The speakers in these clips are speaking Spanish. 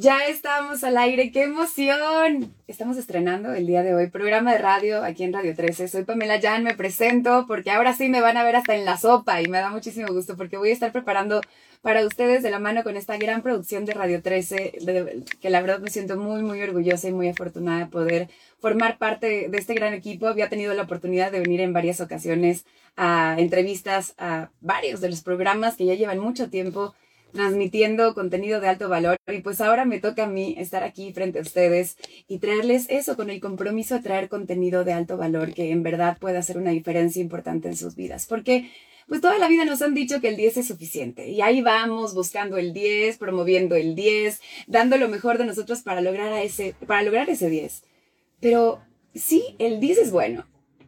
Ya estamos al aire, qué emoción. Estamos estrenando el día de hoy programa de radio aquí en Radio 13. Soy Pamela Jan, me presento porque ahora sí me van a ver hasta en la sopa y me da muchísimo gusto porque voy a estar preparando para ustedes de la mano con esta gran producción de Radio 13, que la verdad me siento muy, muy orgullosa y muy afortunada de poder formar parte de este gran equipo. Había tenido la oportunidad de venir en varias ocasiones a entrevistas a varios de los programas que ya llevan mucho tiempo transmitiendo contenido de alto valor y pues ahora me toca a mí estar aquí frente a ustedes y traerles eso con el compromiso de traer contenido de alto valor que en verdad pueda hacer una diferencia importante en sus vidas. Porque pues toda la vida nos han dicho que el 10 es suficiente y ahí vamos buscando el 10, promoviendo el 10, dando lo mejor de nosotros para lograr, a ese, para lograr ese 10. Pero sí, el 10 es bueno,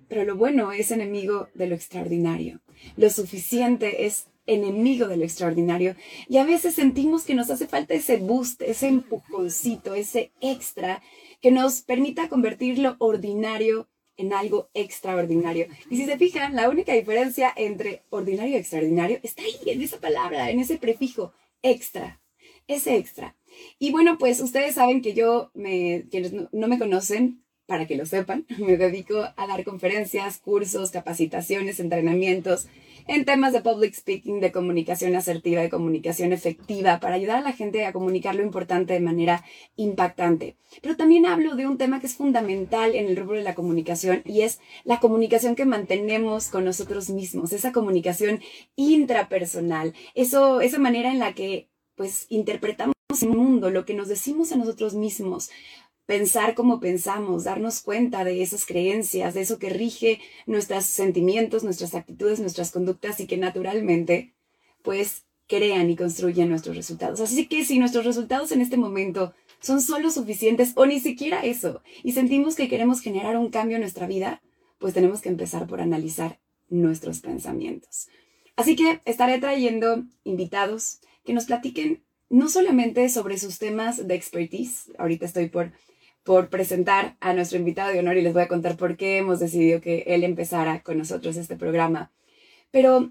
pero lo bueno es enemigo de lo extraordinario. Lo suficiente es enemigo de lo extraordinario. Y a veces sentimos que nos hace falta ese boost, ese empujoncito, ese extra que nos permita convertir lo ordinario en algo extraordinario. Y si se fijan, la única diferencia entre ordinario y extraordinario está ahí, en esa palabra, en ese prefijo, extra, ese extra. Y bueno, pues ustedes saben que yo, me, quienes no me conocen, para que lo sepan, me dedico a dar conferencias, cursos, capacitaciones, entrenamientos en temas de public speaking, de comunicación asertiva, de comunicación efectiva, para ayudar a la gente a comunicar lo importante de manera impactante. Pero también hablo de un tema que es fundamental en el rubro de la comunicación y es la comunicación que mantenemos con nosotros mismos, esa comunicación intrapersonal, eso, esa manera en la que pues interpretamos el mundo, lo que nos decimos a nosotros mismos, pensar como pensamos, darnos cuenta de esas creencias, de eso que rige nuestros sentimientos, nuestras actitudes, nuestras conductas y que naturalmente pues crean y construyen nuestros resultados. Así que si nuestros resultados en este momento son solo suficientes o ni siquiera eso y sentimos que queremos generar un cambio en nuestra vida, pues tenemos que empezar por analizar nuestros pensamientos. Así que estaré trayendo invitados que nos platiquen no solamente sobre sus temas de expertise, ahorita estoy por por presentar a nuestro invitado de honor y les voy a contar por qué hemos decidido que él empezara con nosotros este programa. Pero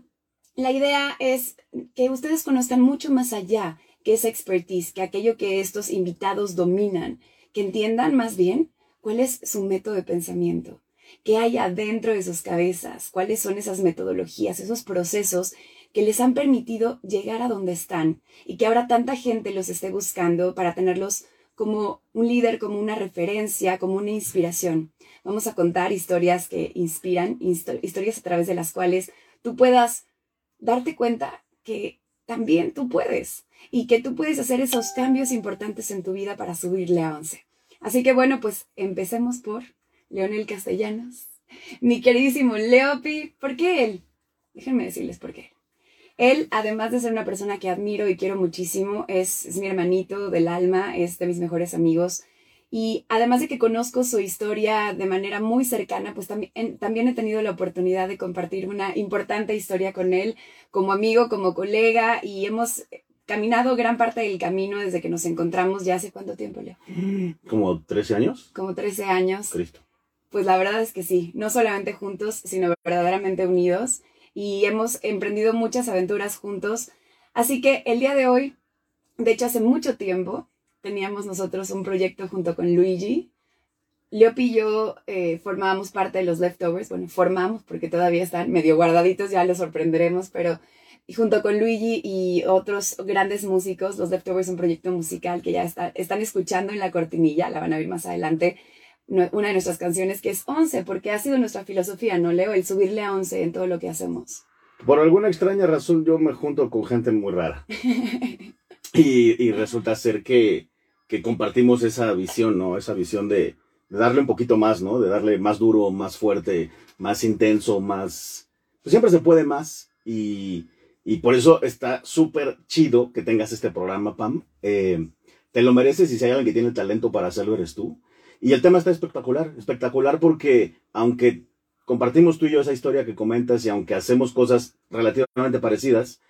la idea es que ustedes conozcan mucho más allá que esa expertise, que aquello que estos invitados dominan, que entiendan más bien cuál es su método de pensamiento, qué hay adentro de sus cabezas, cuáles son esas metodologías, esos procesos que les han permitido llegar a donde están y que ahora tanta gente los esté buscando para tenerlos como un líder, como una referencia, como una inspiración. Vamos a contar historias que inspiran, historias a través de las cuales tú puedas darte cuenta que también tú puedes y que tú puedes hacer esos cambios importantes en tu vida para subirle a 11. Así que bueno, pues empecemos por Leonel Castellanos. Mi queridísimo Leopi, ¿por qué él? Déjenme decirles por qué. Él, además de ser una persona que admiro y quiero muchísimo, es, mi hermanito del alma, es de mis mejores amigos. Y además de que conozco su historia de manera muy cercana, pues también, también he tenido la oportunidad de compartir una importante historia con él como amigo, como colega, y hemos caminado gran parte del camino desde que nos encontramos ya hace cuánto tiempo, Leo. ¿Como 13 años? Como 13 años. Cristo. Pues la verdad es que sí, no solamente juntos, sino verdaderamente unidos y hemos emprendido muchas aventuras juntos. Así que el día de hoy, de hecho hace mucho tiempo, teníamos nosotros un proyecto junto con Luigi. Leopi y yo eh, formábamos parte de los leftovers, bueno, formamos porque todavía están medio guardaditos, ya los sorprenderemos, pero junto con Luigi y otros grandes músicos, los leftovers es un proyecto musical que ya está, están escuchando en la cortinilla, la van a ver más adelante, una de nuestras canciones que es 11, porque ha sido nuestra filosofía, ¿no, Leo? El subirle a 11 en todo lo que hacemos. Por alguna extraña razón yo me junto con gente muy rara. y, resulta ser que, que, compartimos esa visión, ¿no? Esa visión de, darle un poquito más, ¿no? De darle más duro, más fuerte, más intenso, más... Pues siempre se puede más. Y, y por eso está súper chido que tengas este programa, Pam. Eh, te lo mereces y si hay alguien que tiene talento para hacerlo, eres tú. Y el tema está espectacular, espectacular porque aunque compartimos tú y yo esa historia que comentas y aunque hacemos cosas relativamente parecidas,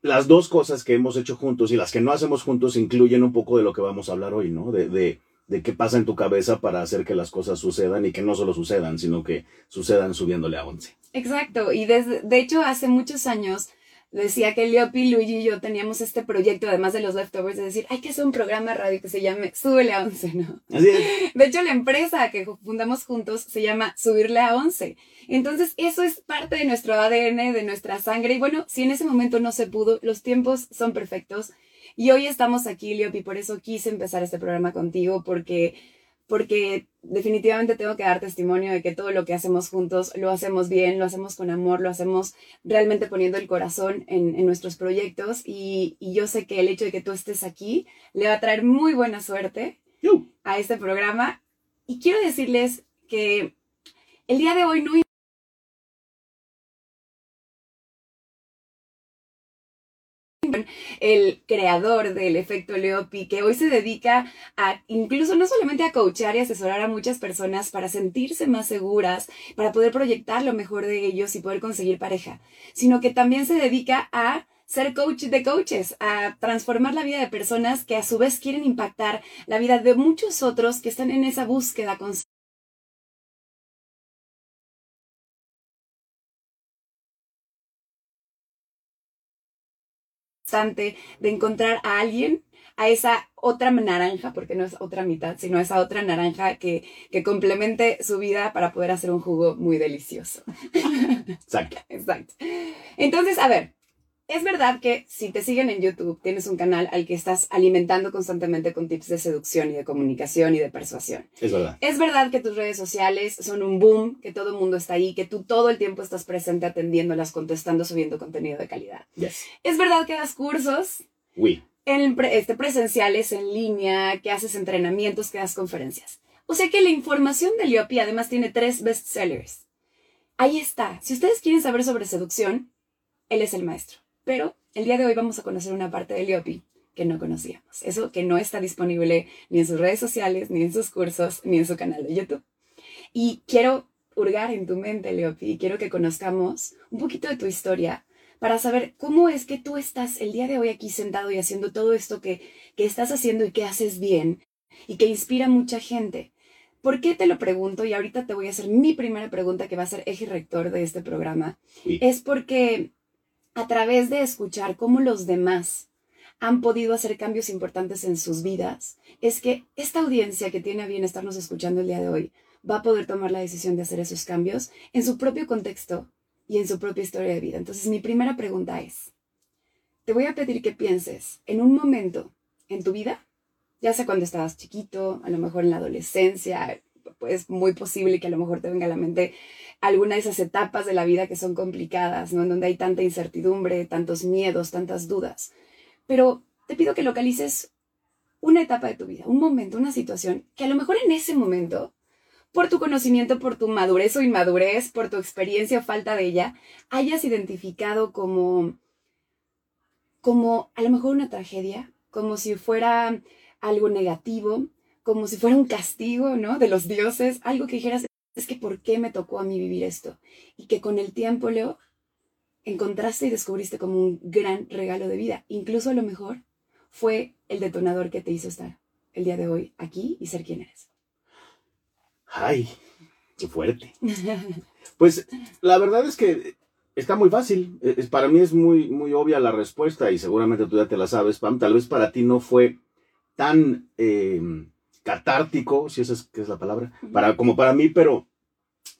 las dos cosas que hemos hecho juntos y las que no hacemos juntos incluyen un poco de lo que vamos a hablar hoy, ¿no? De, de, de qué pasa en tu cabeza para hacer que las cosas sucedan y que no solo sucedan, sino que sucedan subiéndole a 11. Exacto, y desde, de hecho hace muchos años decía que Leopi, Luigi y yo teníamos este proyecto, además de los leftovers, de decir, hay que hacer un programa de radio que se llame Súbele a 11, ¿no? Así es. De hecho, la empresa que fundamos juntos se llama Subirle a 11. Entonces, eso es parte de nuestro ADN, de nuestra sangre. Y bueno, si en ese momento no se pudo, los tiempos son perfectos. Y hoy estamos aquí, Leopi, por eso quise empezar este programa contigo, porque porque definitivamente tengo que dar testimonio de que todo lo que hacemos juntos lo hacemos bien, lo hacemos con amor, lo hacemos realmente poniendo el corazón en, nuestros proyectos y, yo sé que el hecho de que tú estés aquí le va a traer muy buena suerte a este programa. Y quiero decirles que el día de hoy no el creador del efecto Leopi, que hoy se dedica a incluso no solamente a coachar y asesorar a muchas personas para sentirse más seguras, para poder proyectar lo mejor de ellos y poder conseguir pareja, sino que también se dedica a ser coach de coaches, a transformar la vida de personas que a su vez quieren impactar la vida de muchos otros que están en esa búsqueda constante de encontrar a alguien, a esa otra naranja, porque no es otra mitad, sino esa otra naranja que, que complemente su vida para poder hacer un jugo muy delicioso. Exacto. Exacto. Entonces, a ver, es verdad que si te siguen en YouTube, tienes un canal al que estás alimentando constantemente con tips de seducción y de comunicación y de persuasión. Es verdad. Es verdad que tus redes sociales son un boom, que todo el mundo está ahí, que tú todo el tiempo estás presente atendiéndolas, contestando, subiendo contenido de calidad. Yes. Es verdad que das cursos. Oui. En este, presenciales, en línea, que haces entrenamientos, que das conferencias. O sea que la información de Liopi además tiene tres bestsellers. Ahí está. Si ustedes quieren saber sobre seducción, él es el maestro. Pero el día de hoy vamos a conocer una parte de Liopi que no conocíamos. Eso que no está disponible ni en sus redes sociales, ni en sus cursos, ni en su canal de YouTube. Y quiero hurgar en tu mente, Leopi, y quiero que conozcamos un poquito de tu historia para saber cómo es que tú estás el día de hoy aquí sentado y haciendo todo esto que, que estás haciendo y que haces bien y que inspira a mucha gente. ¿Por qué te lo pregunto? Y ahorita te voy a hacer mi primera pregunta que va a ser eje rector de este programa. Es porque a través de escuchar cómo los demás han podido hacer cambios importantes en sus vidas, es que esta audiencia que tiene a bien estarnos escuchando el día de hoy va a poder tomar la decisión de hacer esos cambios en su propio contexto y en su propia historia de vida. Entonces, mi primera pregunta es, te voy a pedir que pienses en un momento en tu vida, ya sea cuando estabas chiquito, a lo mejor en la adolescencia, pues muy posible que a lo mejor te venga a la mente alguna de esas etapas de la vida que son complicadas, ¿no? En donde hay tanta incertidumbre, tantos miedos, tantas dudas. Pero te pido que localices una etapa de tu vida, un momento, una situación, que a lo mejor en ese momento, por tu conocimiento, por tu madurez o inmadurez, por tu experiencia o falta de ella, hayas identificado como, como a lo mejor una tragedia, como si fuera algo negativo, como si fuera un castigo, ¿no? De los dioses, algo que dijeras, es que ¿por qué me tocó a mí vivir esto? Y que con el tiempo, Leo, encontraste y descubriste como un gran regalo de vida. Incluso a lo mejor fue el detonador que te hizo estar el día de hoy aquí y ser quien eres. Ay, qué fuerte. Pues la verdad es que está muy fácil. Para mí es muy, muy obvia la respuesta y seguramente tú ya te la sabes, Pam. Tal vez para ti no fue tan... Eh, catártico, si esa es, que es la palabra, para, como para mí, pero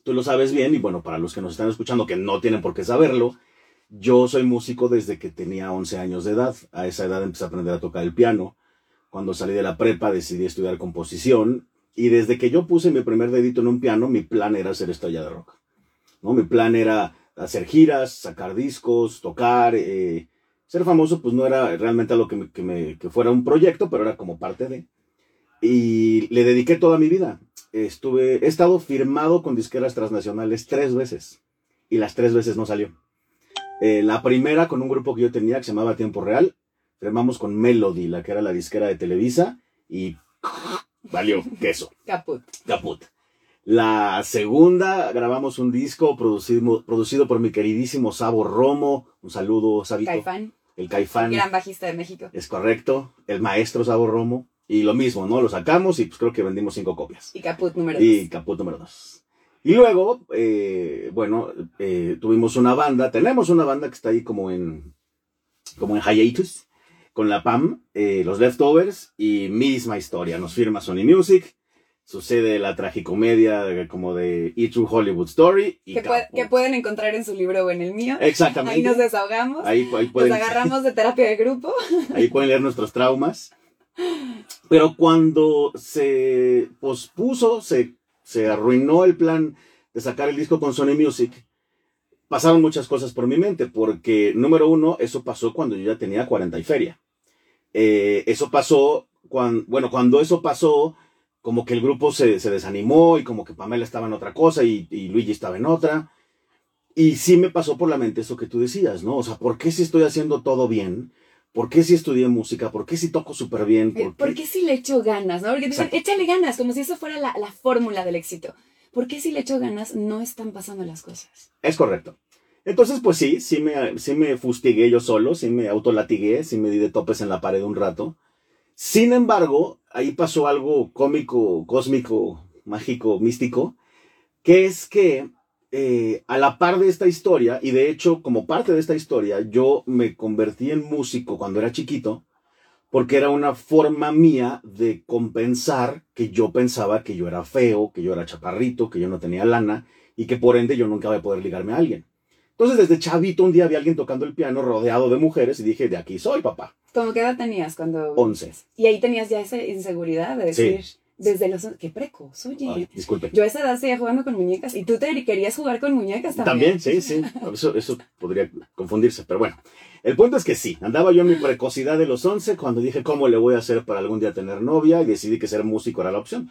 tú lo sabes bien y bueno, para los que nos están escuchando que no tienen por qué saberlo, yo soy músico desde que tenía 11 años de edad. A esa edad empecé a aprender a tocar el piano. Cuando salí de la prepa decidí estudiar composición y desde que yo puse mi primer dedito en un piano, mi plan era ser estrella de rock. ¿no? Mi plan era hacer giras, sacar discos, tocar. Eh, ser famoso pues no era realmente algo que, que, me, que fuera un proyecto, pero era como parte de y le dediqué toda mi vida. Estuve, he estado firmado con disqueras transnacionales tres veces y las tres veces no salió. Eh, la primera con un grupo que yo tenía que se llamaba Tiempo Real, firmamos con Melody, la que era la disquera de Televisa y valió queso. Caput. Caput. La segunda grabamos un disco producido, producido por mi queridísimo Sabo Romo. Un saludo, Sabito. Caifán. El Caifán. Gran bajista de México. Es correcto. El maestro Sabo Romo. Y lo mismo, ¿no? Lo sacamos y pues creo que vendimos cinco copias. Y Caput número dos. Y Caput número dos. Y luego, eh, bueno, eh, tuvimos una banda, tenemos una banda que está ahí como en, como en hiatus, con la PAM, eh, los leftovers y misma historia. Nos firma Sony Music, sucede la tragicomedia de- como de E True Hollywood Story. Y Que, puede- que pueden encontrar en su libro o en el mío. Exactamente. Ahí nos desahogamos. Ahí, ahí Nos pueden, agarramos de terapia de grupo. ahí pueden leer nuestros traumas. Pero cuando se pospuso, se, se arruinó el plan de sacar el disco con Sony Music, pasaron muchas cosas por mi mente, porque número uno, eso pasó cuando yo ya tenía 40 y feria. Eh, eso pasó cuando, bueno, cuando eso pasó, como que el grupo se, se desanimó y como que Pamela estaba en otra cosa y, y Luigi estaba en otra. Y sí me pasó por la mente eso que tú decías, ¿no? O sea, ¿por qué si estoy haciendo todo bien? ¿Por qué si estudié música? ¿Por qué si toco súper bien? Eh, ¿Por qué si le echo ganas? ¿no? Porque dicen, échale ganas, como si eso fuera la, la fórmula del éxito. ¿Por qué si le echo ganas no están pasando las cosas? Es correcto. Entonces, pues sí, sí me, sí me fustigué yo solo, sí me autolatigué, sí me di de topes en la pared un rato. Sin embargo, ahí pasó algo cómico, cósmico, mágico, místico, que es que eh, a la par de esta historia, y de hecho como parte de esta historia, yo me convertí en músico cuando era chiquito, porque era una forma mía de compensar que yo pensaba que yo era feo, que yo era chaparrito, que yo no tenía lana, y que por ende yo nunca voy a poder ligarme a alguien. Entonces, desde chavito, un día vi a alguien tocando el piano rodeado de mujeres y dije, de aquí soy, papá. ¿Cómo qué edad tenías cuando...? 11. Y ahí tenías ya esa inseguridad de Sí. Desde los... ¡Qué precoz! Oye, Ay, disculpe. yo a esa edad seguía jugando con muñecas y tú te querías jugar con muñecas también. También, sí, sí. Eso, eso podría confundirse, pero bueno. El punto es que sí, andaba yo en mi precocidad de los 11 cuando dije cómo le voy a hacer para algún día tener novia y decidí que ser músico era la opción.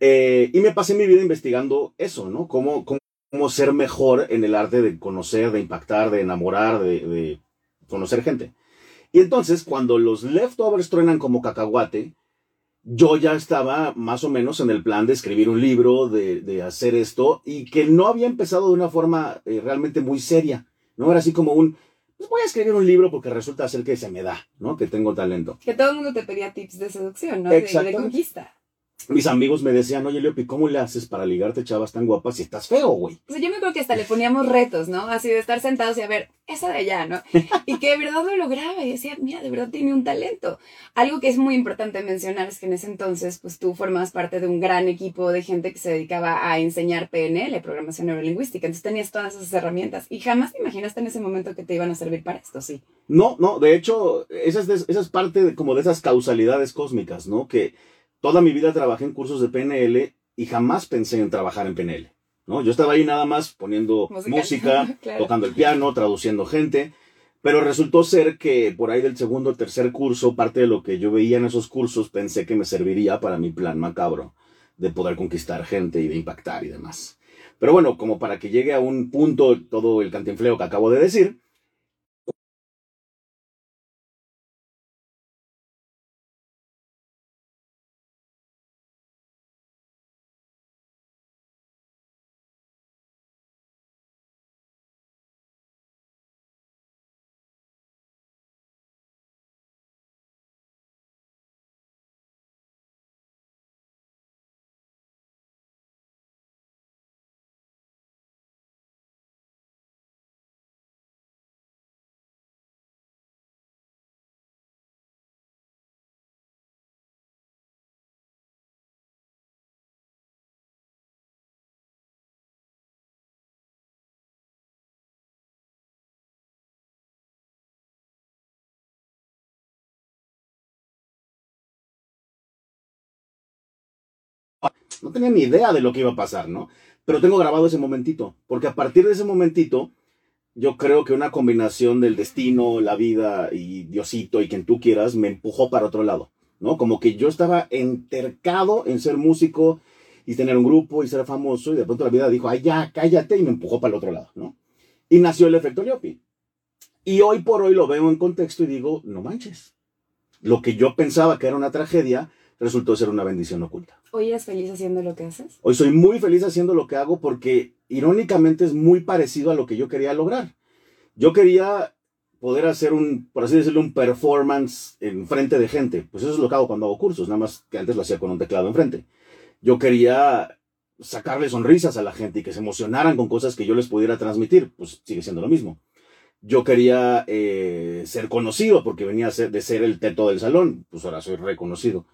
Eh, y me pasé mi vida investigando eso, ¿no? Cómo, cómo, cómo ser mejor en el arte de conocer, de impactar, de enamorar, de, de conocer gente. Y entonces, cuando los leftovers truenan como cacahuate, yo ya estaba más o menos en el plan de escribir un libro, de, de hacer esto, y que no había empezado de una forma eh, realmente muy seria. No era así como un, pues voy a escribir un libro porque resulta ser que se me da, ¿no? Que tengo talento. Que todo el mundo te pedía tips de seducción, ¿no? De, conquista. Mis amigos me decían, oye, Leopi, ¿cómo le haces para ligarte chavas tan guapas si estás feo, güey? O sea, yo me acuerdo que hasta le poníamos retos, ¿no? Así de estar sentados y a ver, esa de allá, ¿no? Y que de verdad lo lograba y decía, mira, de verdad tiene un talento. Algo que es muy importante mencionar es que en ese entonces, pues tú formabas parte de un gran equipo de gente que se dedicaba a enseñar PNL, programación neurolingüística. Entonces tenías todas esas herramientas y jamás te imaginaste en ese momento que te iban a servir para esto, sí. No, no, de hecho, esa es, de- esa es parte de, como de esas causalidades cósmicas, ¿no? Que toda mi vida trabajé en cursos de PNL y jamás pensé en trabajar en PNL, ¿no? Yo estaba ahí nada más poniendo Música. música, Claro. tocando el piano, traduciendo gente, pero resultó ser que por ahí del segundo o tercer curso, parte de lo que yo veía en esos cursos, pensé que me serviría para mi plan macabro de poder conquistar gente y de impactar y demás. Pero bueno, como para que llegue a un punto todo el cantinfleo que acabo de decir, no tenía ni idea de lo que iba a pasar, ¿no? Pero tengo grabado ese momentito, porque a partir de ese momentito, yo creo que una combinación del destino, la vida y Diosito y quien tú quieras me empujó para otro lado, ¿no? Como que yo estaba entercado en ser músico y tener un grupo y ser famoso y de pronto la vida dijo, ay, ya, cállate y me empujó para el otro lado, ¿no? Y nació el efecto Leopi. Y hoy por hoy lo veo en contexto y digo, no manches. Lo que yo pensaba que era una tragedia resultó ser una bendición oculta. ¿Hoy eres feliz haciendo lo que haces? Hoy soy muy feliz haciendo lo que hago porque irónicamente es muy parecido a lo que yo quería lograr. Yo quería poder hacer un, por así decirlo, un performance en frente de gente. Pues eso es lo que hago cuando hago cursos, nada más que antes lo hacía con un teclado enfrente. Yo quería sacarle sonrisas a la gente y que se emocionaran con cosas que yo les pudiera transmitir. Pues sigue siendo lo mismo. yo quería eh, ser conocido porque venía de ser el teto del salón, pues ahora soy reconocido.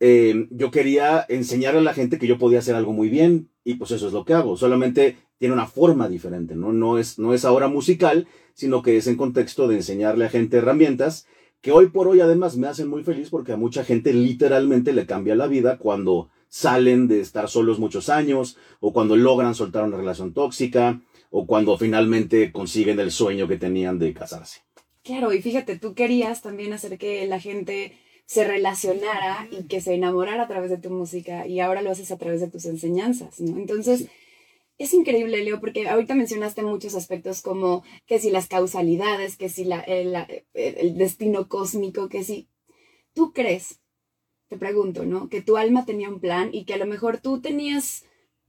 Eh, yo quería enseñarle a la gente que yo podía hacer algo muy bien y pues eso es lo que hago, solamente tiene una forma diferente, ¿no? No es, no es ahora musical, sino que es en contexto de enseñarle a gente herramientas que hoy por hoy además me hacen muy feliz porque a mucha gente literalmente le cambia la vida cuando salen de estar solos muchos años o cuando logran soltar una relación tóxica o cuando finalmente consiguen el sueño que tenían de casarse. Claro, y fíjate, tú querías también hacer que la gente se relacionara y que se enamorara a través de tu música y ahora lo haces a través de tus enseñanzas, ¿no? Entonces, es increíble, Leo, porque ahorita mencionaste muchos aspectos como que si las causalidades, que si la, el, el destino cósmico, que si tú crees, te pregunto, ¿no? Que tu alma tenía un plan y que a lo mejor tú tenías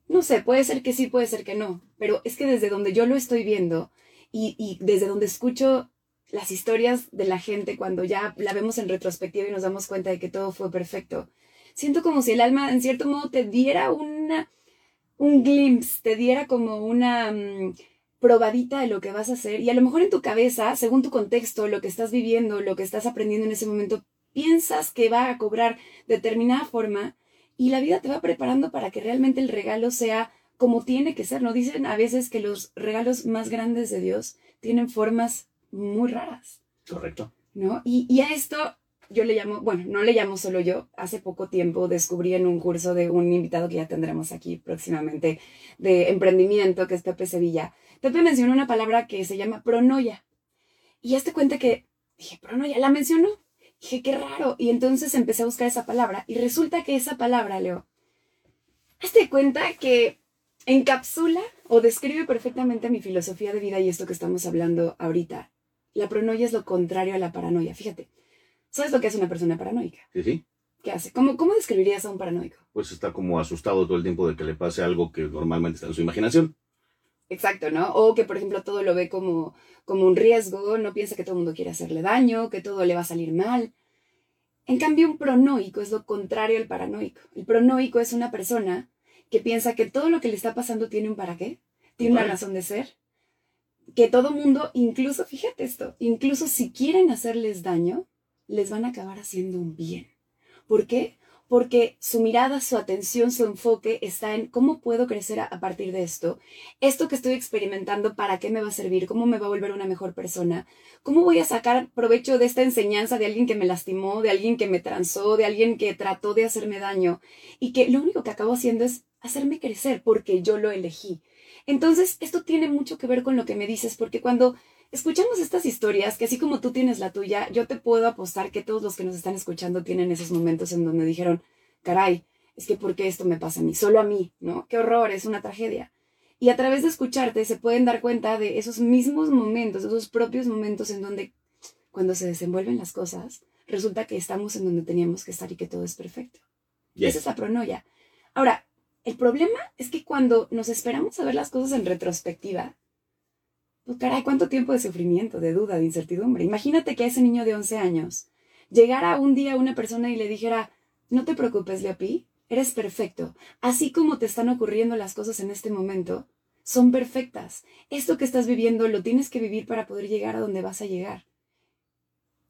no sé, puede ser que sí, puede ser que no, pero es que desde donde yo lo estoy viendo y, y desde donde escucho las historias de la gente cuando ya la vemos en retrospectiva y nos damos cuenta de que todo fue perfecto, siento como si el alma en cierto modo te diera una, un glimpse, te diera como una mm, probadita de lo que vas a hacer y a lo mejor en tu cabeza, según tu contexto, lo que estás viviendo, lo que estás aprendiendo en ese momento, piensas que va a cobrar determinada forma y la vida te va preparando para que realmente el regalo sea como tiene que ser. No dicen a veces que los regalos más grandes de Dios tienen formas muy raras. Correcto. ¿No? Y, y a esto yo le llamo, bueno, no le llamo solo yo, hace poco tiempo descubrí en un curso de un invitado que ya tendremos aquí próximamente de emprendimiento, que es Pepe Sevilla. Pepe mencionó una palabra que se llama pronoia. Y ya te cuenta que dije, pronoia, la mencionó. Dije, qué raro. Y entonces empecé a buscar esa palabra y resulta que esa palabra, Leo, hazte cuenta que encapsula o describe perfectamente mi filosofía de vida y esto que estamos hablando ahorita. La pronoia es lo contrario a la paranoia. Fíjate, ¿sabes lo que hace una persona paranoica? Sí, sí. ¿Qué hace? ¿Cómo, ¿Cómo describirías a un paranoico? Pues está como asustado todo el tiempo de que le pase algo que normalmente está en su imaginación. Exacto, ¿no? O que, por ejemplo, todo lo ve como, como un riesgo, no piensa que todo el mundo quiere hacerle daño, que todo le va a salir mal. En cambio, un pronoico es lo contrario al paranoico. El pronoico es una persona que piensa que todo lo que le está pasando tiene un para qué, tiene una razón de ser, que todo mundo, incluso, fíjate esto, incluso si quieren hacerles daño, les van a acabar haciendo un bien. ¿Por qué? porque su mirada, su atención, su enfoque está en cómo puedo crecer a, partir de esto. Esto que estoy experimentando, ¿para qué me va a servir? ¿Cómo me va a volver una mejor persona? ¿Cómo voy a sacar provecho de esta enseñanza de alguien que me lastimó, de alguien que me transó, de alguien que trató de hacerme daño? Y que lo único que acabo haciendo es hacerme crecer porque yo lo elegí. Entonces, esto tiene mucho que ver con lo que me dices, porque cuando escuchamos estas historias, que así como tú tienes la tuya, yo te puedo apostar que todos los que nos están escuchando tienen esos momentos en donde dijeron, caray, es que ¿por qué esto me pasa a mí? Solo a mí, ¿no? Qué horror, es una tragedia. Y a través de escucharte se pueden dar cuenta de esos mismos momentos, esos propios momentos en donde cuando se desenvuelven las cosas, resulta que estamos en donde teníamos que estar y que todo es perfecto. Esa es la pronoia. Ahora, el problema es que cuando nos esperamos a ver las cosas en retrospectiva, pues caray, cuánto tiempo de sufrimiento, de duda, de incertidumbre. Imagínate que a ese niño de 11 años llegara un día una persona y le dijera, no te preocupes, Leopi, eres perfecto. Así como te están ocurriendo las cosas en este momento, son perfectas. Esto que estás viviendo lo tienes que vivir para poder llegar a donde vas a llegar.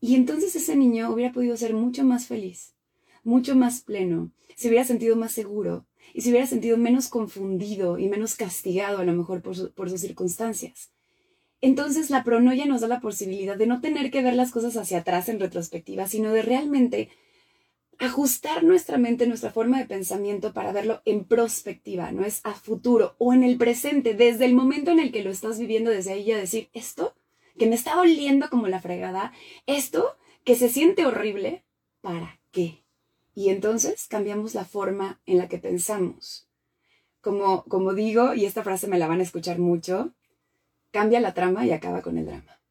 Y entonces ese niño hubiera podido ser mucho más feliz, mucho más pleno, se hubiera sentido más seguro y se hubiera sentido menos confundido y menos castigado a lo mejor por, por sus circunstancias. Entonces la pronoia nos da la posibilidad de no tener que ver las cosas hacia atrás en retrospectiva, sino de realmente ajustar nuestra mente, nuestra forma de pensamiento para verlo en prospectiva, no es a futuro o en el presente, desde el momento en el que lo estás viviendo, desde ahí ya decir, esto que me está oliendo como la fregada, esto que se siente horrible, ¿para qué? Y entonces cambiamos la forma en la que pensamos. Como, como digo, y esta frase me la van a escuchar mucho, cambia la trama y acaba con el drama.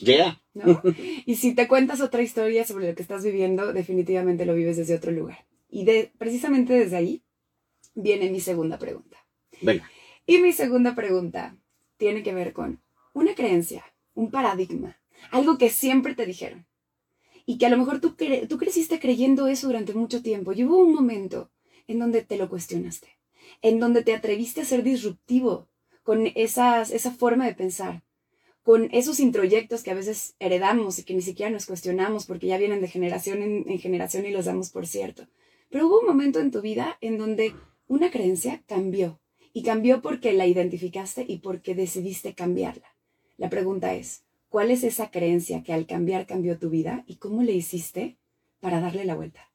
Ya. ¿No? Y si te cuentas otra historia sobre lo que estás viviendo, definitivamente lo vives desde otro lugar. Y de, precisamente desde ahí viene mi segunda pregunta. Venga. Y mi segunda pregunta tiene que ver con una creencia, un paradigma, algo que siempre te dijeron. Y que a lo mejor tú, tú creciste creyendo eso durante mucho tiempo. Y hubo un momento en donde te lo cuestionaste, en donde te atreviste a ser disruptivo, con esas, esa forma de pensar, con esos introyectos que a veces heredamos y que ni siquiera nos cuestionamos porque ya vienen de generación en, generación y los damos por cierto. Pero hubo un momento en tu vida en donde una creencia cambió y cambió porque la identificaste y porque decidiste cambiarla. La pregunta es, ¿cuál es esa creencia que al cambiar cambió tu vida y cómo le hiciste para darle la vuelta?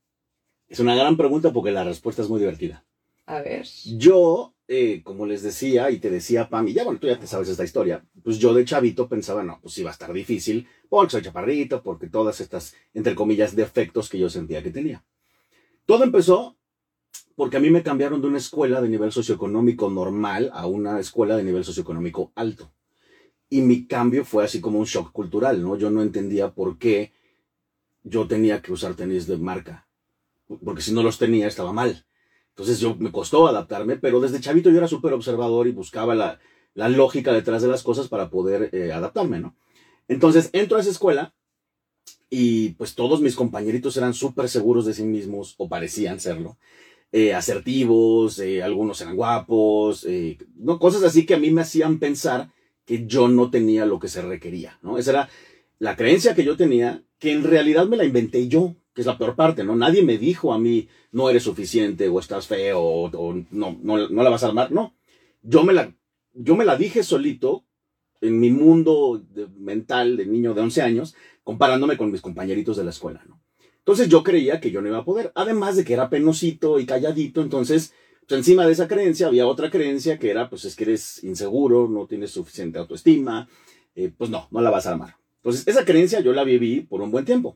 Es una gran pregunta porque la respuesta es muy divertida. A ver. Yo eh, como les decía y te decía Pam, y ya bueno, tú ya te sabes esta historia, pues yo de chavito pensaba, no, pues iba a estar difícil, porque soy chaparrito, porque todas estas, entre comillas, defectos que yo sentía que tenía. Todo empezó porque a mí me cambiaron de una escuela de nivel socioeconómico normal a una escuela de nivel socioeconómico alto. Y mi cambio fue así como un shock cultural, ¿no? Yo no entendía por qué yo tenía que usar tenis de marca, porque si no los tenía estaba mal. Entonces yo me costó adaptarme, pero desde chavito yo era súper observador y buscaba la, lógica detrás de las cosas para poder eh, adaptarme, ¿no? Entonces entro a esa escuela y pues todos mis compañeritos eran súper seguros de sí mismos o parecían serlo. Eh, asertivos, eh, algunos eran guapos, no, cosas así que a mí me hacían pensar que yo no tenía lo que se requería, ¿no? Esa era la creencia que yo tenía, que en realidad me la inventé yo que es la peor parte, ¿no? Nadie me dijo a mí, no eres suficiente, o estás feo, o, no, no, la vas a armar. No, yo me la, yo me la dije solito en mi mundo mental de niño de 11 años, comparándome con mis compañeritos de la escuela, ¿no? Entonces yo creía que yo no iba a poder, además de que era penosito y calladito, entonces encima de esa creencia había otra creencia que era, pues es que eres inseguro, no tienes suficiente autoestima, eh, pues no, no la vas a armar. Entonces esa creencia yo la viví por un buen tiempo.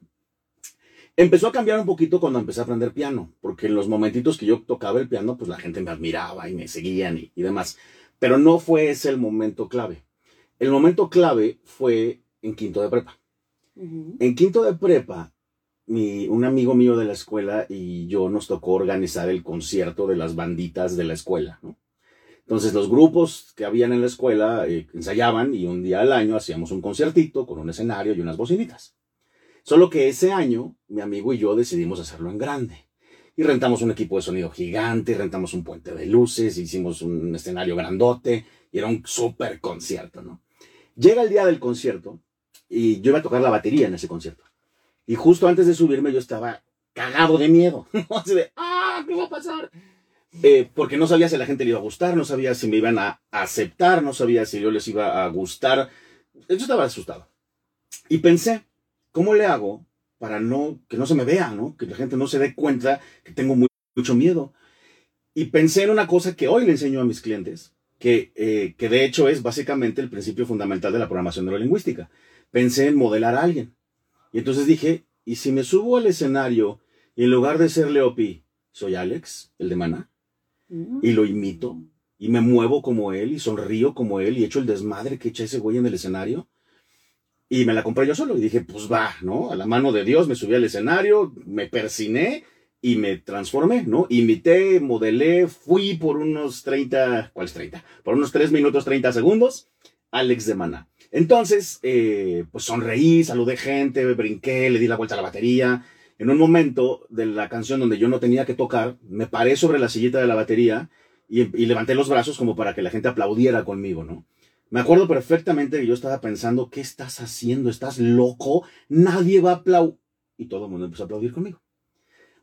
Empezó a cambiar un poquito cuando empecé a aprender piano, porque en los momentitos que yo tocaba el piano, pues la gente me admiraba y me seguían y, demás. Pero no fue ese el momento clave. El momento clave fue en quinto de prepa. En quinto de prepa, un amigo mío de la escuela y yo nos tocó organizar el concierto de las banditas de la escuela. Entonces los grupos que habían en la escuela eh, ensayaban y un día al año hacíamos un conciertito con un escenario y unas bocinitas. Solo que ese año, mi amigo y yo decidimos hacerlo en grande. Y rentamos un equipo de sonido gigante, rentamos un puente de luces, hicimos un escenario grandote, y era un súper concierto, ¿no? Llega el día del concierto, y yo iba a tocar la batería en ese concierto. Y justo antes de subirme yo estaba cagado de miedo. Así de, ¡ah! ¿Qué va a pasar? Eh, porque no sabía si a la gente le iba a gustar, no sabía si me iban a aceptar, no sabía si yo les iba a gustar. Yo estaba asustado. Y pensé, ¿cómo le hago para no, que no se me vea, ¿no? Que la gente no se dé cuenta que tengo mucho miedo. Y pensé en una cosa que hoy le enseño a mis clientes, que, eh, que de hecho es básicamente el principio fundamental de la programación neurolingüística. Pensé en modelar a alguien. Y entonces dije, ¿y si me subo al escenario y en lugar de ser Leopi, soy Alex, el de Mana, y lo imito, y me muevo como él, y sonrío como él, y echo el desmadre que echa ese güey en el escenario? Y me la compré yo solo y dije, pues va, ¿no? A la mano de Dios me subí al escenario, me persiné y me transformé, ¿no? Imité, modelé, fui por unos 30, ¿cuáles 30? Por unos 3 minutos 30 segundos, Alex de Mana. Entonces, eh, pues sonreí, saludé gente, brinqué, le di la vuelta a la batería. En un momento de la canción donde yo no tenía que tocar, me paré sobre la sillita de la batería y, levanté los brazos como para que la gente aplaudiera conmigo, ¿no? Me acuerdo perfectamente que yo estaba pensando, ¿qué estás haciendo? ¿Estás loco? Nadie va a aplaudir. Y todo el mundo empezó a aplaudir conmigo.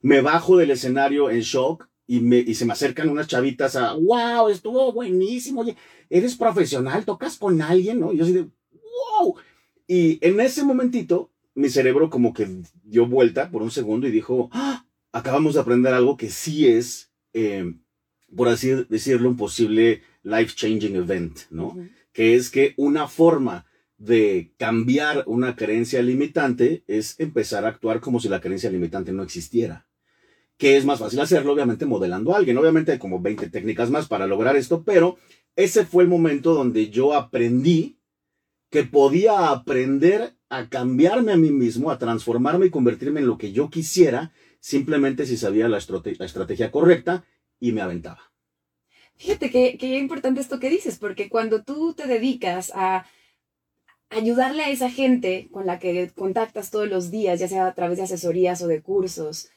Me bajo del escenario en shock y, me, y se me acercan unas chavitas a, wow, estuvo buenísimo. Oye, eres profesional, tocas con alguien, ¿no? Y yo así de, wow. Y en ese momentito, mi cerebro como que dio vuelta por un segundo y dijo, ah, acabamos de aprender algo que sí es, eh, por así decirlo, un posible life-changing event, ¿no? que es que una forma de cambiar una creencia limitante es empezar a actuar como si la creencia limitante no existiera. Que es más fácil hacerlo, obviamente, modelando a alguien. Obviamente hay como 20 técnicas más para lograr esto, pero ese fue el momento donde yo aprendí que podía aprender a cambiarme a mí mismo, a transformarme y convertirme en lo que yo quisiera, simplemente si sabía la, estrategia correcta y me aventaba. Fíjate que, que importante esto que dices, porque cuando tú te dedicas a ayudarle a esa gente con la que contactas todos los días, ya sea a través de asesorías o de cursos,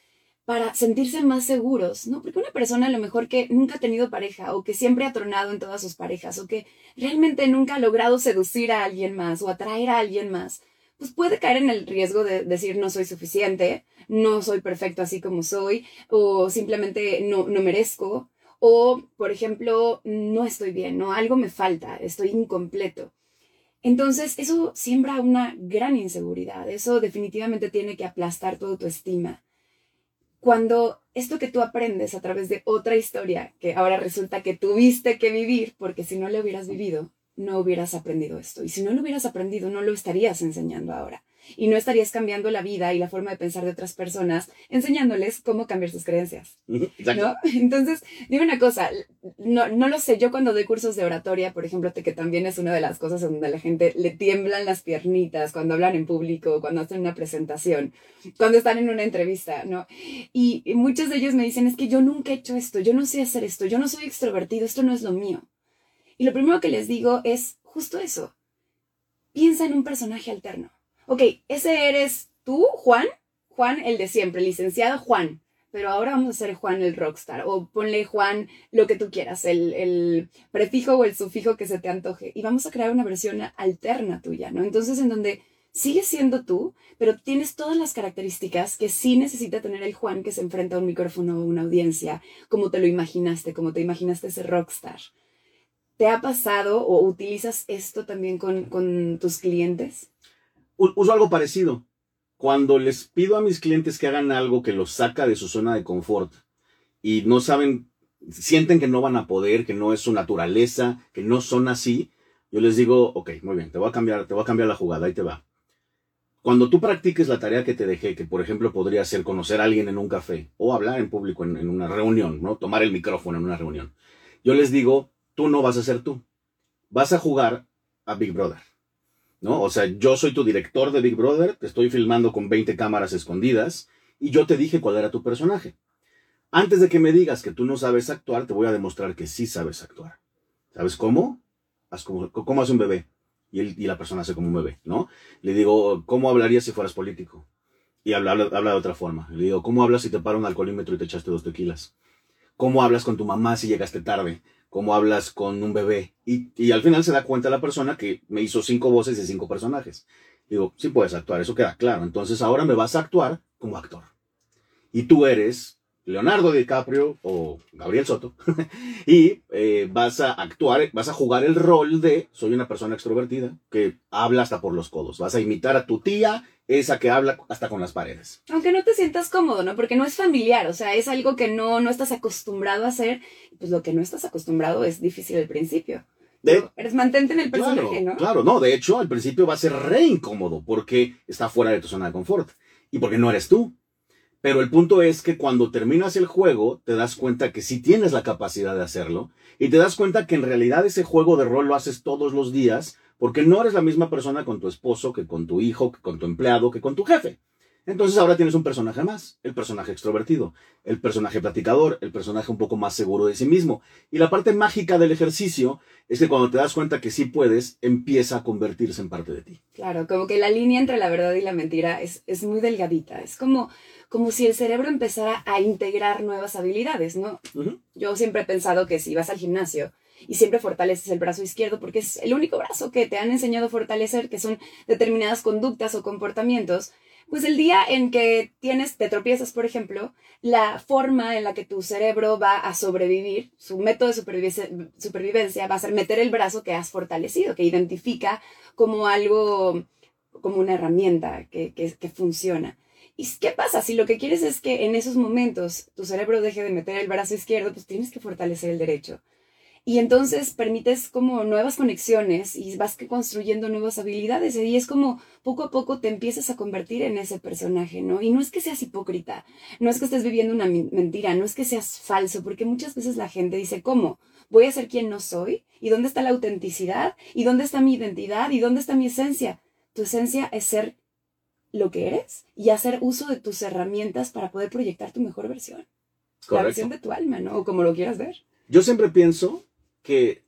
para sentirse más seguros, ¿no? Porque una persona a lo mejor que nunca ha tenido pareja o que siempre ha tronado en todas sus parejas o que realmente nunca ha logrado seducir a alguien más o atraer a alguien más, pues puede caer en el riesgo de decir no soy suficiente, no soy perfecto así como soy o simplemente no, no merezco o, por ejemplo, no estoy bien, ¿no? Algo me falta, estoy incompleto. Entonces, eso siembra una gran inseguridad, eso definitivamente tiene que aplastar tu estima cuando esto que tú aprendes a través de otra historia, que ahora resulta que tuviste que vivir, porque si no lo hubieras vivido, no hubieras aprendido esto. Y si no lo hubieras aprendido, no lo estarías enseñando ahora y no estarías cambiando la vida y la forma de pensar de otras personas, enseñándoles cómo cambiar sus creencias. ¿no? Entonces, dime una cosa, no, no lo sé, yo cuando doy cursos de oratoria, por ejemplo, que también es una de las cosas donde la gente le tiemblan las piernitas cuando hablan en público, cuando hacen una presentación, cuando están en una entrevista, ¿no? Y, y muchos de ellos me dicen, es que yo nunca he hecho esto, yo no sé hacer esto, yo no soy extrovertido, esto no es lo mío. Y lo primero que les digo es justo eso. Piensa en un personaje alterno ok, ese eres tú, Juan, Juan el de siempre, licenciado Juan, pero ahora vamos a hacer Juan el rockstar, o ponle Juan lo que tú quieras, el, el, prefijo o el sufijo que se te antoje, y vamos a crear una versión alterna tuya, ¿no? Entonces, en donde sigues siendo tú, pero tienes todas las características que sí necesita tener el Juan que se enfrenta a un micrófono o una audiencia, como te lo imaginaste, como te imaginaste ese rockstar. ¿Te ha pasado o utilizas esto también con, con tus clientes? Uso algo parecido. Cuando les pido a mis clientes que hagan algo que los saca de su zona de confort y no saben, sienten que no van a poder, que no es su naturaleza, que no son así, yo les digo, ok, muy bien, te voy a cambiar, te voy a cambiar la jugada, ahí te va. Cuando tú practiques la tarea que te dejé, que por ejemplo podría ser conocer a alguien en un café o hablar en público en, en una reunión, ¿no? Tomar el micrófono en una reunión. Yo les digo, tú no vas a ser tú. Vas a jugar a Big Brother. ¿No? O sea, yo soy tu director de Big Brother, te estoy filmando con 20 cámaras escondidas y yo te dije cuál era tu personaje. Antes de que me digas que tú no sabes actuar, te voy a demostrar que sí sabes actuar. ¿Sabes cómo? Haz como, ¿Cómo hace un bebé? Y, la persona hace como un bebé, ¿no? Le digo, ¿cómo hablarías si fueras político? Y habla de otra forma. Le digo, ¿cómo hablas si te para un alcoholímetro y te echaste dos tequilas? ¿Cómo hablas con tu mamá si llegaste tarde? Cómo hablas con un bebé. Y, y, al final se da cuenta la persona que me hizo cinco voces de cinco personajes. Digo, sí puedes actuar, eso queda claro. Entonces ahora me vas a actuar como actor. Y tú eres Leonardo DiCaprio o Gabriel Soto y eh, vas a actuar, vas a jugar el rol de soy una persona extrovertida que habla hasta por los codos. Vas a imitar a tu tía, esa que habla hasta con las paredes. Aunque no te sientas cómodo, ¿no? Porque no es familiar, o sea, es algo que no, no estás acostumbrado a hacer. Pues lo que no estás acostumbrado es difícil al principio. De, eres mantente en el personaje, ¿no? Claro, no, de hecho, al principio va a ser re incómodo porque está fuera de tu zona de confort y porque no eres tú. Pero el punto es que cuando terminas el juego, te das cuenta que sí tienes la capacidad de hacerlo y te das cuenta que en realidad ese juego de rol lo haces todos los días porque no eres la misma persona con tu esposo que con tu hijo, que con tu empleado, que con tu jefe. Entonces ahora tienes un personaje más, el personaje extrovertido, el personaje platicador, el personaje un poco más seguro de sí mismo. Y la parte mágica del ejercicio es que cuando te das cuenta que sí puedes, empieza a convertirse en parte de ti. Claro, como que la línea entre la verdad y la mentira es, es muy delgadita. Es como, como si el cerebro empezara a integrar nuevas habilidades, ¿no? Yo siempre he pensado que si vas al gimnasio y siempre fortaleces el brazo izquierdo porque es el único brazo que te han enseñado a fortalecer, que son determinadas conductas o comportamientos, pues el día en que tienes, te tropiezas, por ejemplo, la forma en la que tu cerebro va a sobrevivir, su método de supervivencia, va a ser meter el brazo que has fortalecido, que identifica como algo, como una herramienta que, que funciona. ¿Y qué pasa? Si lo que quieres es que en esos momentos tu cerebro deje de meter el brazo izquierdo, pues tienes que fortalecer el derecho. Y entonces permites como nuevas conexiones y vas construyendo nuevas habilidades. Y es como poco a poco te empiezas a convertir en ese personaje, ¿no? Y no es que seas hipócrita, no es que estés viviendo una mentira, no es que seas falso, porque muchas veces la gente dice, ¿cómo? ¿Voy a ser quien no soy? ¿Y dónde está la autenticidad? ¿Y dónde está mi identidad? ¿Y dónde está mi esencia? Tu esencia es ser lo que eres y hacer uso de tus herramientas para poder proyectar tu mejor versión. La versión de tu alma, ¿no? O como lo quieras ver. Yo siempre pienso que,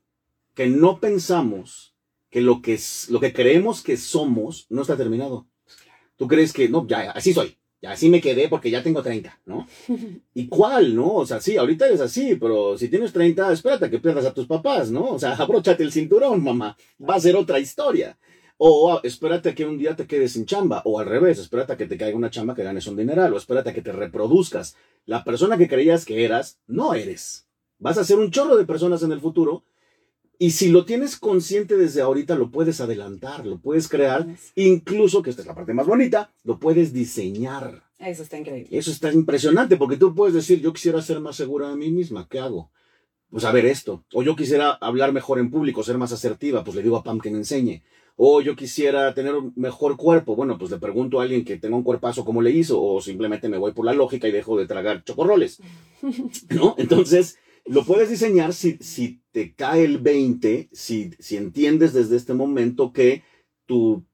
que no pensamos que lo que, es, lo que creemos que somos no está terminado. Tú crees que, no, ya, así soy. Ya así me quedé porque ya tengo 30, ¿no? ¿Y cuál, no? O sea, sí, ahorita eres así, pero si tienes 30, espérate a que pierdas a tus papás, ¿no? O sea, abróchate el cinturón, mamá. Va a ser otra historia. O espérate a que un día te quedes sin chamba. O al revés, espérate a que te caiga una chamba que ganes un dineral. O espérate a que te reproduzcas. La persona que creías que eras, no eres. Vas a ser un chorro de personas en el futuro y si lo tienes consciente desde ahorita, lo puedes adelantar, lo puedes crear, incluso, que esta es la parte más bonita, lo puedes diseñar. Eso está increíble. Eso está impresionante, porque tú puedes decir, yo quisiera ser más segura de mí misma, ¿qué hago? Pues a ver esto. O yo quisiera hablar mejor en público, ser más asertiva, pues le digo a Pam que me enseñe. O yo quisiera tener un mejor cuerpo, bueno, pues le pregunto a alguien que tenga un cuerpazo cómo le hizo, o simplemente me voy por la lógica y dejo de tragar chocorroles. ¿No? Entonces, lo puedes diseñar si, si te cae el 20, si, si entiendes desde este momento que tu,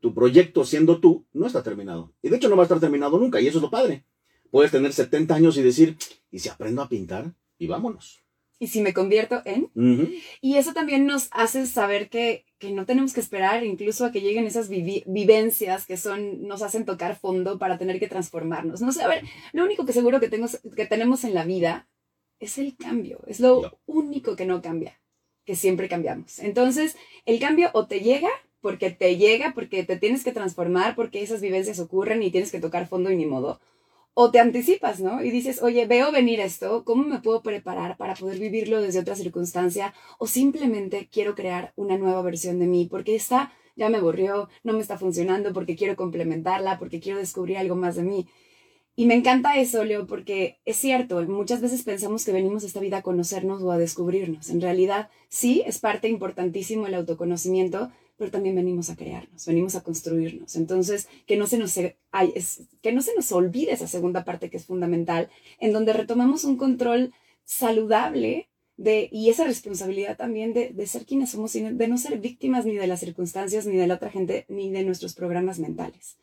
tu proyecto siendo tú no está terminado. Y de hecho no va a estar terminado nunca, y eso es lo padre. Puedes tener 70 años y decir, ¿y si aprendo a pintar? Y vámonos. ¿Y si me convierto en? Y eso también nos hace saber que, que, no tenemos que esperar incluso a que lleguen esas vivencias que son, nos hacen tocar fondo para tener que transformarnos. No sé, a ver, lo único que seguro que, tengo, que tenemos en la vida es el cambio, es lo único que no cambia, que siempre cambiamos. Entonces, el cambio o te llega porque te llega, porque te tienes que transformar, porque esas vivencias ocurren y tienes que tocar fondo y ni modo. O te anticipas, ¿no? Y dices, oye, veo venir esto, ¿cómo me puedo preparar para poder vivirlo desde otra circunstancia? O simplemente quiero crear una nueva versión de mí, porque esta ya me aburrió, no me está funcionando, porque quiero complementarla, porque quiero descubrir algo más de mí. Y me encanta eso, Leo, porque es cierto, muchas veces pensamos que venimos a esta vida a conocernos o a descubrirnos. En realidad, sí, es parte importantísimo el autoconocimiento, pero también venimos a crearnos, venimos a construirnos. Entonces, que no se nos, que no se nos olvide esa segunda parte que es fundamental, en donde retomamos un control saludable de, y esa responsabilidad también de, de ser quienes somos, de no ser víctimas ni de las circunstancias, ni de la otra gente, ni de nuestros programas mentales.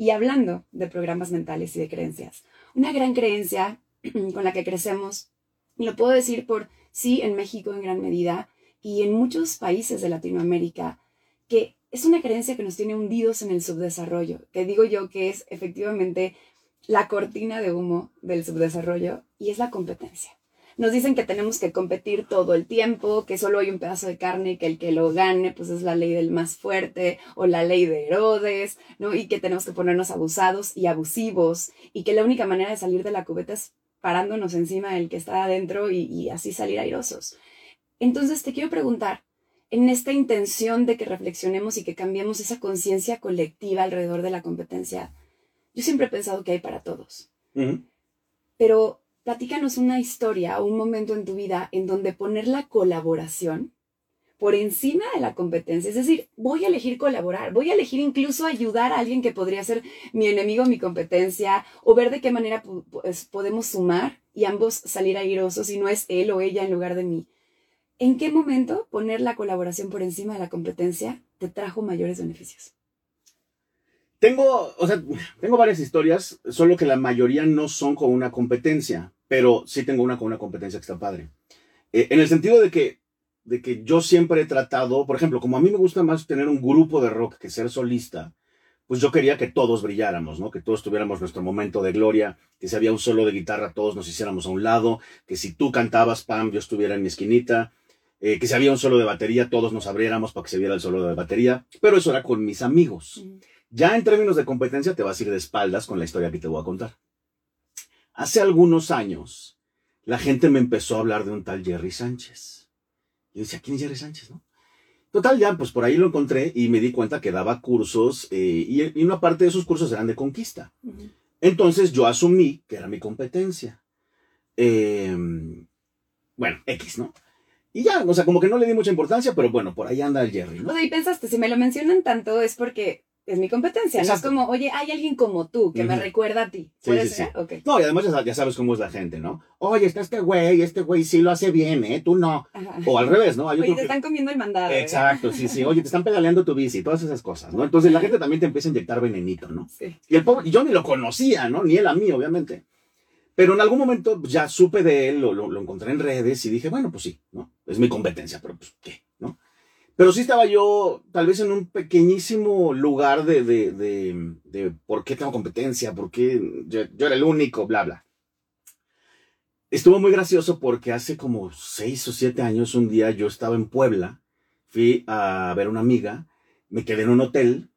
Y hablando de programas mentales y de creencias, una gran creencia con la que crecemos, y lo puedo decir por sí en México en gran medida y en muchos países de Latinoamérica, que es una creencia que nos tiene hundidos en el subdesarrollo, que digo yo que es efectivamente la cortina de humo del subdesarrollo y es la competencia. Nos dicen que tenemos que competir todo el tiempo, que solo hay un pedazo de carne y que el que lo gane, pues es la ley del más fuerte o la ley de Herodes, ¿no? Y que tenemos que ponernos abusados y abusivos y que la única manera de salir de la cubeta es parándonos encima del que está adentro y, y así salir airosos. Entonces te quiero preguntar, en esta intención de que reflexionemos y que cambiemos esa conciencia colectiva alrededor de la competencia, yo siempre he pensado que hay para todos. Pero platícanos una historia o un momento en tu vida en donde poner la colaboración por encima de la competencia. Es decir, voy a elegir colaborar, voy a elegir incluso ayudar a alguien que podría ser mi enemigo, mi competencia, o ver de qué manera podemos sumar y ambos salir airosos y no es él o ella en lugar de mí. ¿En qué momento poner la colaboración por encima de la competencia te trajo mayores beneficios? Tengo, o sea, tengo varias historias, solo que la mayoría no son con una competencia, pero sí tengo una con una competencia que está padre. Eh, en el sentido de que, de que yo siempre he tratado, por ejemplo, como a mí me gusta más tener un grupo de rock que ser solista, pues yo quería que todos brilláramos, ¿no? Que todos tuviéramos nuestro momento de gloria, que si había un solo de guitarra todos nos hiciéramos a un lado, que si tú cantabas, Pam, yo estuviera en mi esquinita, eh, que si había un solo de batería todos nos abriéramos para que se viera el solo de batería, pero eso era con mis amigos. Ya en términos de competencia te vas a ir de espaldas con la historia que te voy a contar. Hace algunos años, la gente me empezó a hablar de un tal Jerry Sánchez. Yo decía, ¿quién es Jerry Sánchez? No? Total, ya, pues por ahí lo encontré y me di cuenta que daba cursos eh, y, una parte de esos cursos eran de conquista. Entonces yo asumí que era mi competencia. Em, bueno, X, ¿no? Y ya, o sea, como que no le di mucha importancia, pero bueno, por ahí anda el Jerry, ¿no? O sea, y pensaste, si me lo mencionan tanto es porque es mi competencia. No es como, oye, hay alguien como tú que me recuerda a ti. ¿Puede ser? No, y además ya, sabes cómo es la gente, ¿no? Oye, está este güey, este güey sí lo hace bien, ¿eh? Tú no. O al revés, ¿no? oye, te están comiendo el mandado. Exacto, sí, sí. Oye, te están pedaleando tu bici, todas esas cosas, ¿no? Entonces la gente también te empieza a inyectar venenito, ¿no? Sí. Y el pobre, yo ni lo conocía, ¿no? Ni él a mí, obviamente. Pero en algún momento ya supe de él, lo, lo, lo encontré en redes y dije, bueno, pues sí, ¿no? Es mi competencia, pero pues, ¿qué? Pero sí estaba yo tal vez en un pequeñísimo lugar de, de, de, de por qué tengo competencia, por qué yo, yo era el único, bla, bla. Estuvo muy gracioso porque hace como seis o siete años, un día yo estaba en Puebla, fui a ver a una amiga, me quedé en un hotel,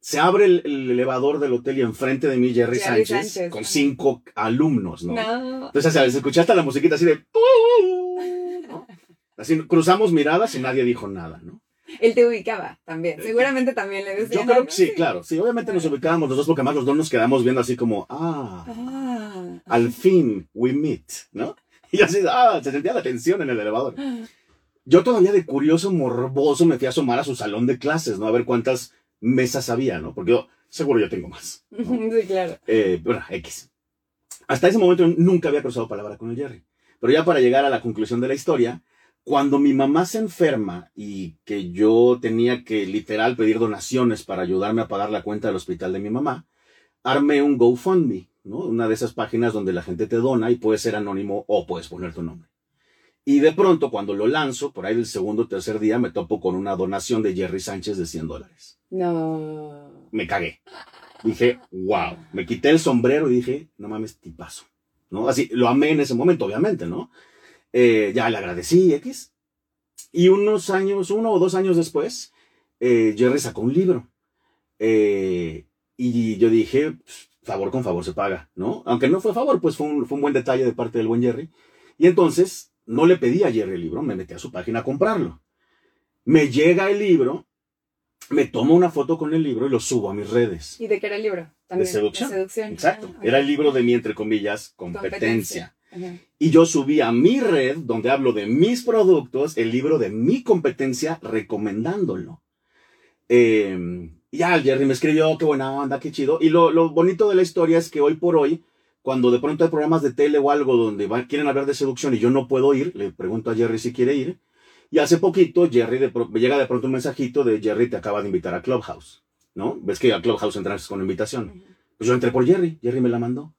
se abre el, el elevador del hotel y enfrente de mí Jerry, Jerry Sánchez, Sánchez, con cinco alumnos, ¿no? No. Entonces, ¿sabes? escuchaste la musiquita así de... ¿no? Así cruzamos miradas y nadie dijo nada, ¿no? Él te ubicaba también. Seguramente también le decía. Yo creo que sí, claro. Sí, obviamente nos ubicábamos los dos porque más los dos nos quedamos viendo así como, ah, Ah. al fin we meet, ¿no? Y así, ah, se sentía la tensión en el elevador. Yo todavía de curioso, morboso, me fui a asomar a su salón de clases, ¿no? A ver cuántas mesas había, ¿no? Porque yo, seguro yo tengo más. ¿no? Sí, claro. Eh, bueno, X. Hasta ese momento nunca había cruzado palabra con el Jerry. Pero ya para llegar a la conclusión de la historia, cuando mi mamá se enferma y que yo tenía que literal pedir donaciones para ayudarme a pagar la cuenta del hospital de mi mamá, armé un GoFundMe, ¿no? Una de esas páginas donde la gente te dona y puedes ser anónimo o puedes poner tu nombre. Y de pronto, cuando lo lanzo, por ahí del segundo o tercer día, me topo con una donación de Jerry Sánchez de 100 dólares No. me cagué. Dije, wow. Me quité el sombrero y dije, no mames, tipazo. ¿No? Así, lo amé en ese momento, obviamente, ¿no? Eh, ya le agradecí, X. Y unos años, uno o dos años después, eh, Jerry sacó un libro. Eh, y yo dije, pues, favor con favor se paga, ¿no? Aunque no fue favor, pues fue un, fue un buen detalle de parte del buen Jerry. Y entonces, no le pedí a Jerry el libro, me metí a su página a comprarlo. Me llega el libro, me tomo una foto con el libro y lo subo a mis redes. ¿Y de qué era el libro? También. seducción. seducción. Exacto. Ah. Era el libro de mi, entre comillas, competencia. Ajá. Y yo subí a mi red, donde hablo de mis productos, el libro de mi competencia, recomendándolo. Eh, y ya, Jerry me escribió, qué buena onda, qué chido. Y lo, lo bonito de la historia es que hoy por hoy, cuando de pronto hay programas de tele o algo donde quieren hablar de seducción y yo no puedo ir, le pregunto a Jerry si quiere ir. Y hace poquito, Jerry de me llega de pronto un mensajito de Jerry te acaba de invitar a Clubhouse. ¿No? Ves que a Clubhouse entras con invitación. Pues yo entré por Jerry, Jerry me la mandó.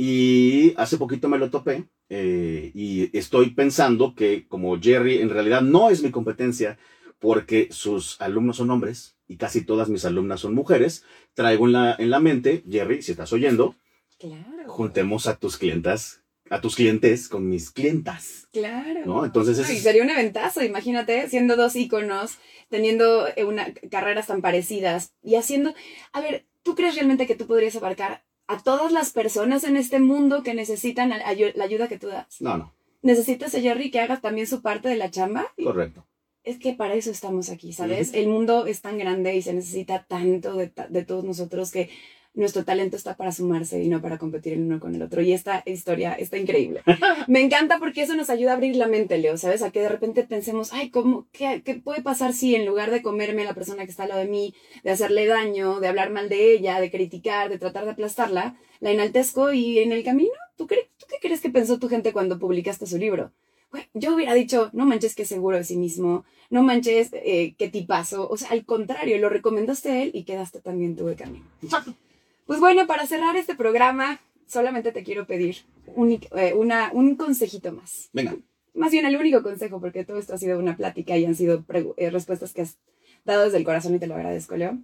Y hace poquito me lo topé eh, y estoy pensando que como Jerry en realidad no es mi competencia porque sus alumnos son hombres y casi todas mis alumnas son mujeres, traigo en la, en la mente, Jerry, si estás oyendo, Claro. juntemos a tus clientas, a tus clientes con mis clientas. Claro. ¿No? Entonces Ay, es- sería un eventazo, imagínate, siendo dos íconos, teniendo eh, una, carreras tan parecidas y haciendo... A ver, ¿tú crees realmente que tú podrías abarcar a todas las personas en este mundo que necesitan la, ayu- la ayuda que tú das? No, no, ¿Necesitas a Jerry que haga también su parte de la chamba? correcto. Es que para eso estamos aquí, ¿sabes? El mundo es tan grande y se necesita tanto de, ta- de todos nosotros que nuestro talento está para sumarse y no para competir el uno con el otro. Y esta historia está increíble. Me encanta porque eso nos ayuda a abrir la mente, Leo, ¿sabes? A que de repente pensemos, ay, ¿cómo, qué, qué puede pasar si en lugar de comerme a la persona que está al lado de mí, de hacerle daño, de hablar mal de ella, de criticar, de tratar de aplastarla, la enaltezco y en el camino, ¿tú, cre- ¿tú qué crees que pensó tu gente cuando publicaste su libro? Yo hubiera dicho, no manches que seguro de sí mismo, no manches eh, qué tipazo. O sea, al contrario, lo recomendaste a él y quedaste también tú de camino. Pues bueno, para cerrar este programa, solamente te quiero pedir un, eh, una, un consejito más. Venga. Más bien el único consejo, porque todo esto ha sido una plática y han sido eh, respuestas que has dado desde el corazón y te lo agradezco, Leo.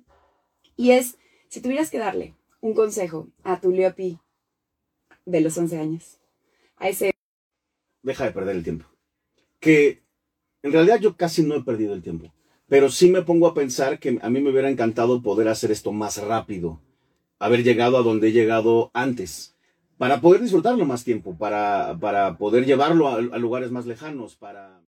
Y es, si tuvieras que darle un consejo a tu Leopi de los 11 años, a ese deja de perder el tiempo. Que en realidad yo casi no he perdido el tiempo. Pero sí me pongo a pensar que a mí me hubiera encantado poder hacer esto más rápido. Haber llegado a donde he llegado antes. Para poder disfrutarlo más tiempo. Para, para poder llevarlo a, a lugares más lejanos. Para...